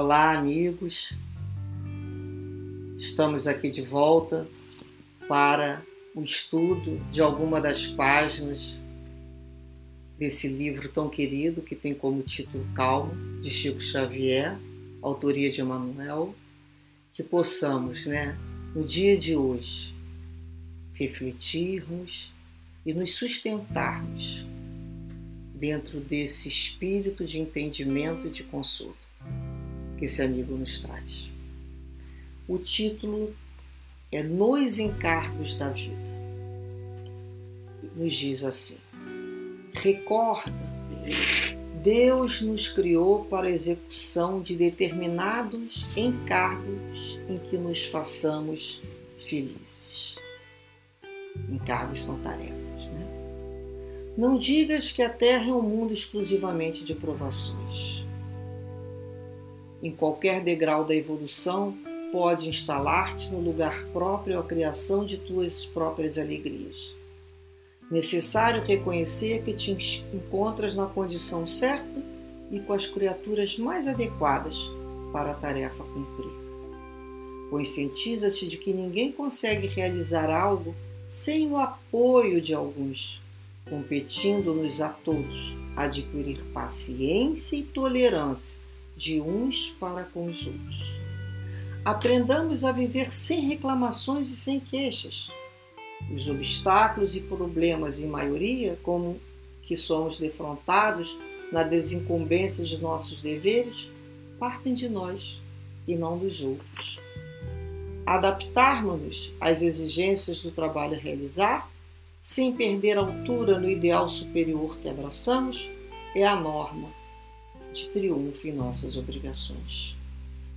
Olá, amigos. Estamos aqui de volta para o estudo de alguma das páginas desse livro tão querido que tem como título Calmo, de Chico Xavier, autoria de Emmanuel, que possamos, né, no dia de hoje, refletirmos e nos sustentarmos dentro desse espírito de entendimento e de consolo que esse amigo nos traz. O título é Nos Encargos da Vida. Nos diz assim: Recorda, Deus nos criou para a execução de determinados encargos em que nos façamos felizes. Encargos são tarefas, né? Não digas que a Terra é um mundo exclusivamente de provações. Em qualquer degrau da evolução, pode instalar-te no lugar próprio à criação de tuas próprias alegrias. Necessário reconhecer que te encontras na condição certa e com as criaturas mais adequadas para a tarefa cumprir. Conscientiza-te de que ninguém consegue realizar algo sem o apoio de alguns, competindo-nos a todos adquirir paciência e tolerância de uns para com os outros. Aprendamos a viver sem reclamações e sem queixas. Os obstáculos e problemas, em maioria, como que somos defrontados na desincumbência de nossos deveres, partem de nós e não dos outros. Adaptarmos-nos às exigências do trabalho a realizar, sem perder altura no ideal superior que abraçamos, é a norma triunfo em nossas obrigações.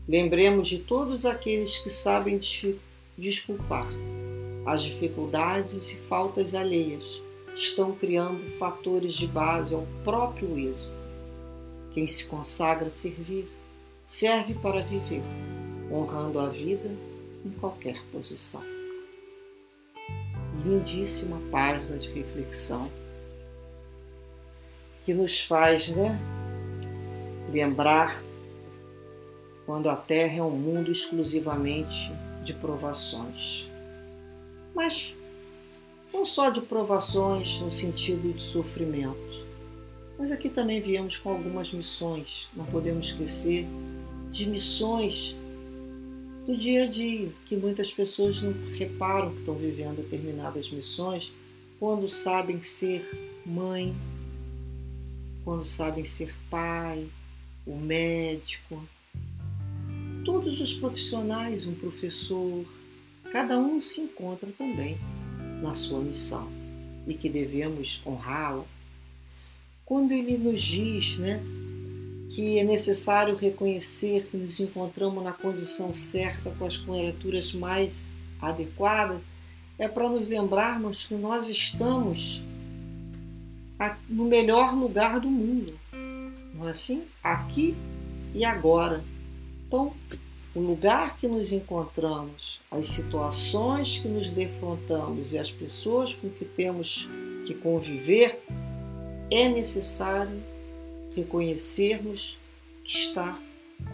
Lembremos de todos aqueles que sabem desculpar. As dificuldades e faltas alheias estão criando fatores de base ao próprio êxito. Quem se consagra a servir, serve para viver, honrando a vida em qualquer posição. Lindíssima página de reflexão que nos faz, né, lembrar quando a Terra é um mundo exclusivamente de provações. Mas não só de provações no sentido de sofrimento, mas aqui também viemos com algumas missões. Não podemos esquecer de missões do dia a dia, que muitas pessoas não reparam que estão vivendo determinadas missões quando sabem ser mãe, quando sabem ser pai, o médico, todos os profissionais, um professor, cada um se encontra também na sua missão e que devemos honrá-la. Quando ele nos diz né, que é necessário reconhecer que nos encontramos na condição certa com as criaturas mais adequadas, é para nos lembrarmos que nós estamos no melhor lugar do mundo não é assim? Aqui e agora. Então, o lugar que nos encontramos, as situações que nos defrontamos e as pessoas com que temos que conviver, é necessário reconhecermos que está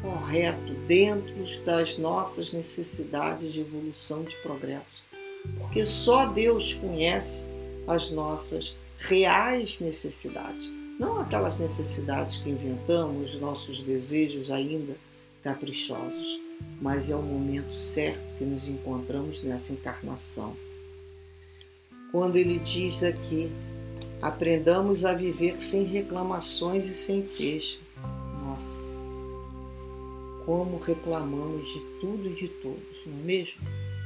correto dentro das nossas necessidades de evolução, de progresso. Porque só Deus conhece as nossas reais necessidades não aquelas necessidades que inventamos, nossos desejos ainda caprichosos, mas é o momento certo que nos encontramos nessa encarnação. Quando ele diz aqui, aprendamos a viver sem reclamações e sem queixa. Nossa, como reclamamos de tudo e de todos, não é mesmo?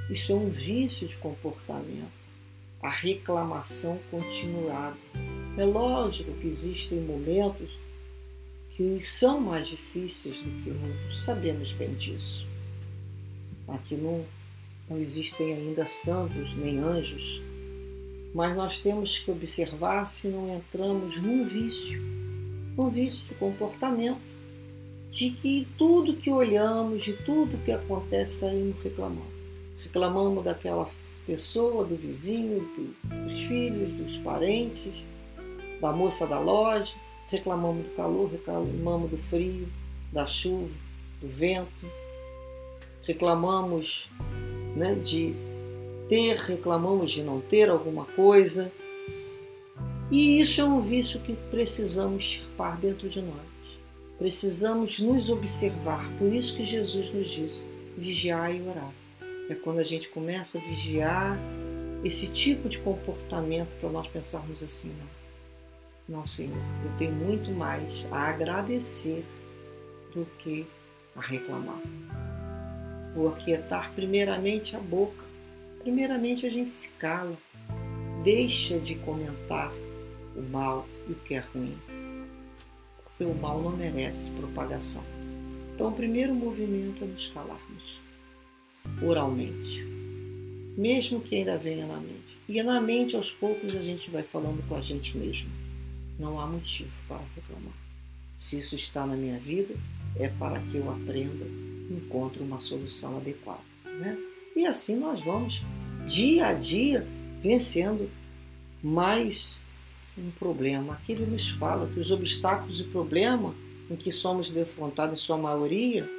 Isso é um vício de comportamento, a reclamação continuada é lógico que existem momentos que são mais difíceis do que outros, sabemos bem disso. Aqui não, não existem ainda santos nem anjos, mas nós temos que observar se não entramos num vício, um vício de comportamento, de que tudo que olhamos, de tudo que acontece, saímos reclamando. Reclamamos daquela pessoa, do vizinho, do, dos filhos, dos parentes, da moça da loja, reclamamos do calor, reclamamos do frio, da chuva. do vento, reclamamos né, de ter, reclamamos de não ter alguma coisa. E isso é um vício que precisamos extirpar dentro de nós. Precisamos nos observar. Por isso que Jesus nos diz: vigiar e orar. É quando a gente começa a vigiar esse tipo de comportamento para nós pensarmos assim, não. Não, Senhor, eu tenho muito mais a agradecer do que a reclamar. Vou aquietar primeiramente a boca. Primeiramente a gente se cala, deixa de comentar o mal e o que é ruim, porque o mal não merece propagação. Então, o primeiro movimento é nos calarmos, oralmente, mesmo que ainda venha na mente. E na mente, aos poucos, a gente vai falando com a gente mesmo. Não há motivo para reclamar. Se isso está na minha vida, é para que eu aprenda e encontre uma solução adequada. Né? E assim nós vamos, dia a dia, vencendo mais um problema. Aqui ele nos fala que os obstáculos e problemas em que somos defrontados, em sua maioria,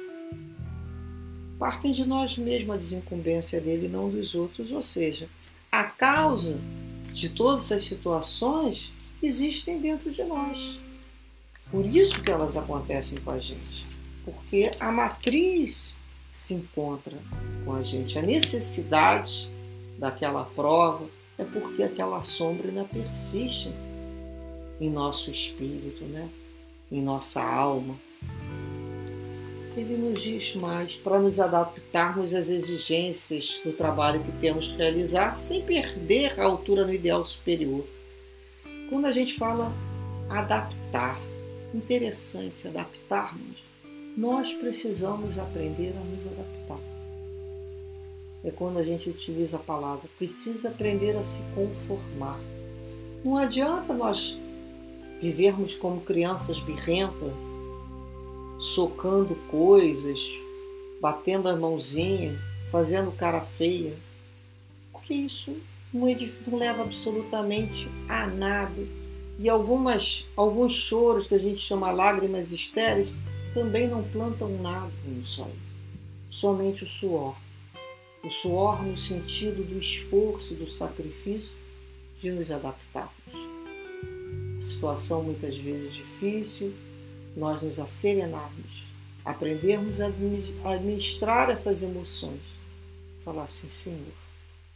partem de nós mesmos, a desincumbência dele não dos outros. Ou seja, a causa de todas essas situações existem dentro de nós. Por isso que elas acontecem com a gente. Porque a matriz se encontra com a gente. A necessidade daquela prova é porque aquela sombra ainda persiste em nosso espírito, né? em nossa alma. Ele nos diz mais para nos adaptarmos às exigências do trabalho que temos que realizar sem perder a altura no ideal superior. Quando a gente fala adaptar, interessante adaptarmos, nós precisamos aprender a nos adaptar. É quando a gente utiliza a palavra, precisa aprender a se conformar. Não adianta nós vivermos como crianças birrentas, socando coisas, batendo a mãozinha, fazendo cara feia, porque isso não, não leva absolutamente a nada. E algumas, alguns choros que a gente chama lágrimas estéreis também não plantam nada nisso aí. Somente o suor. O suor no sentido do esforço, do sacrifício de nos adaptarmos situação muitas vezes difícil, nós nos asserenarmos, aprendermos a administrar essas emoções. Falar assim, Senhor,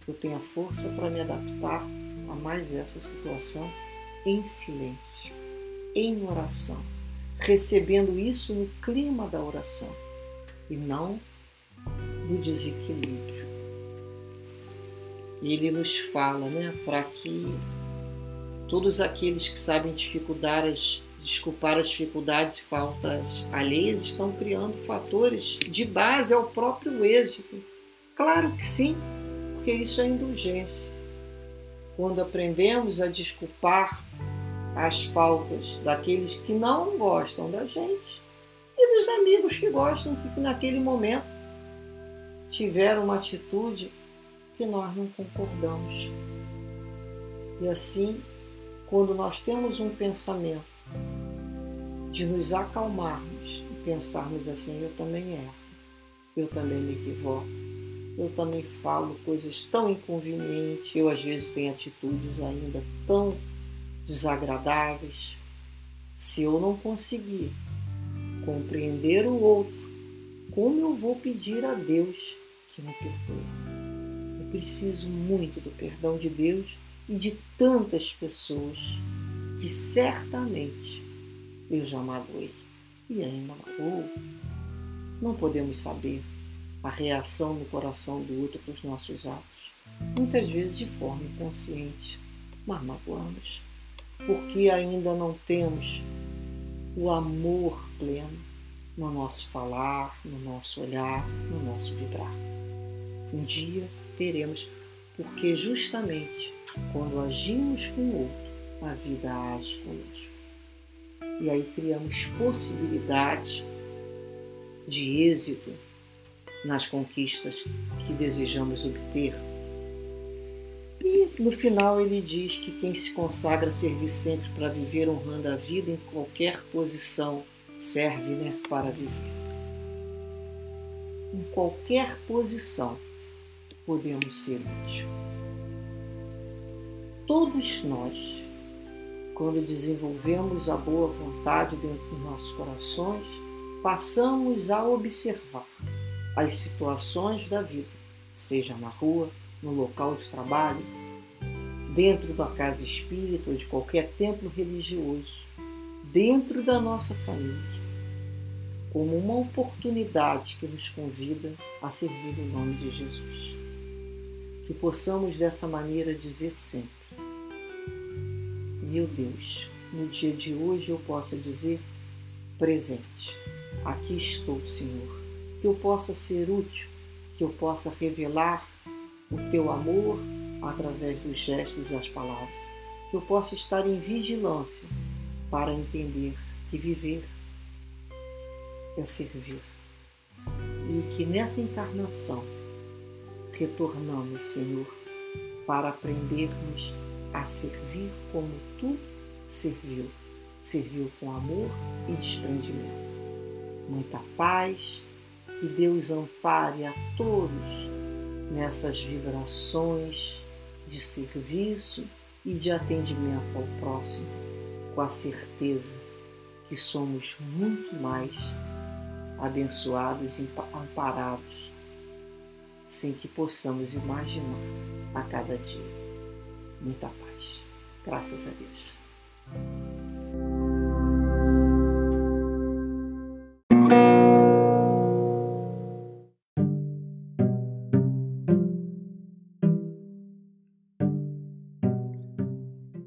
eu tenho a força para me adaptar a mais essa situação em silêncio, em oração, recebendo isso no clima da oração e não do desequilíbrio. Ele nos fala, né, para que Todos aqueles que sabem dificuldades, desculpar as dificuldades e faltas alheias estão criando fatores de base ao próprio êxito. Claro que sim, porque isso é indulgência. Quando aprendemos a desculpar as faltas daqueles que não gostam da gente e dos amigos que gostam, que naquele momento tiveram uma atitude que nós não concordamos. E assim quando nós temos um pensamento de nos acalmarmos e pensarmos assim: eu também erro, eu também me equivoco, eu também falo coisas tão inconvenientes, eu às vezes tenho atitudes ainda tão desagradáveis. Se eu não conseguir compreender o outro, como eu vou pedir a Deus que me perdoe? Eu preciso muito do perdão de Deus e de tantas pessoas que certamente eu já magoei e ainda magoou. Não podemos saber a reação no coração do outro para os nossos atos, muitas vezes de forma inconsciente, mas magoamos, porque ainda não temos o amor pleno no nosso falar, no nosso olhar, no nosso vibrar. Um dia teremos, porque justamente quando agimos com o outro, a vida age conosco. E aí criamos possibilidade de êxito nas conquistas que desejamos obter. E no final ele diz que quem se consagra a servir sempre para viver honrando a vida em qualquer posição serve né, para viver. qualquer posição podemos ser úteis. Todos nós, quando desenvolvemos a boa vontade dentro dos nossos corações, passamos a observar as situações da vida, seja na rua, no local de trabalho, dentro da casa espírita ou de qualquer templo religioso, dentro da nossa família, como uma oportunidade que nos convida a servir o nome de Jesus. Que possamos dessa maneira dizer sempre: Meu Deus, no dia de hoje eu possa dizer presente. Aqui estou, Senhor. Que eu possa ser útil, que eu possa revelar o teu amor através dos gestos e das palavras. Que eu possa estar em vigilância para entender que viver é servir. E que nessa encarnação retornamos, Senhor, para aprendermos a servir como tu serviu. Serviu com amor e desprendimento. Muita paz, que Deus ampare a todos nessas vibrações de serviço e de atendimento ao próximo, com a certeza que somos muito mais abençoados e amparados, sem que possamos imaginar a cada dia. Muita paz. Graças a Deus.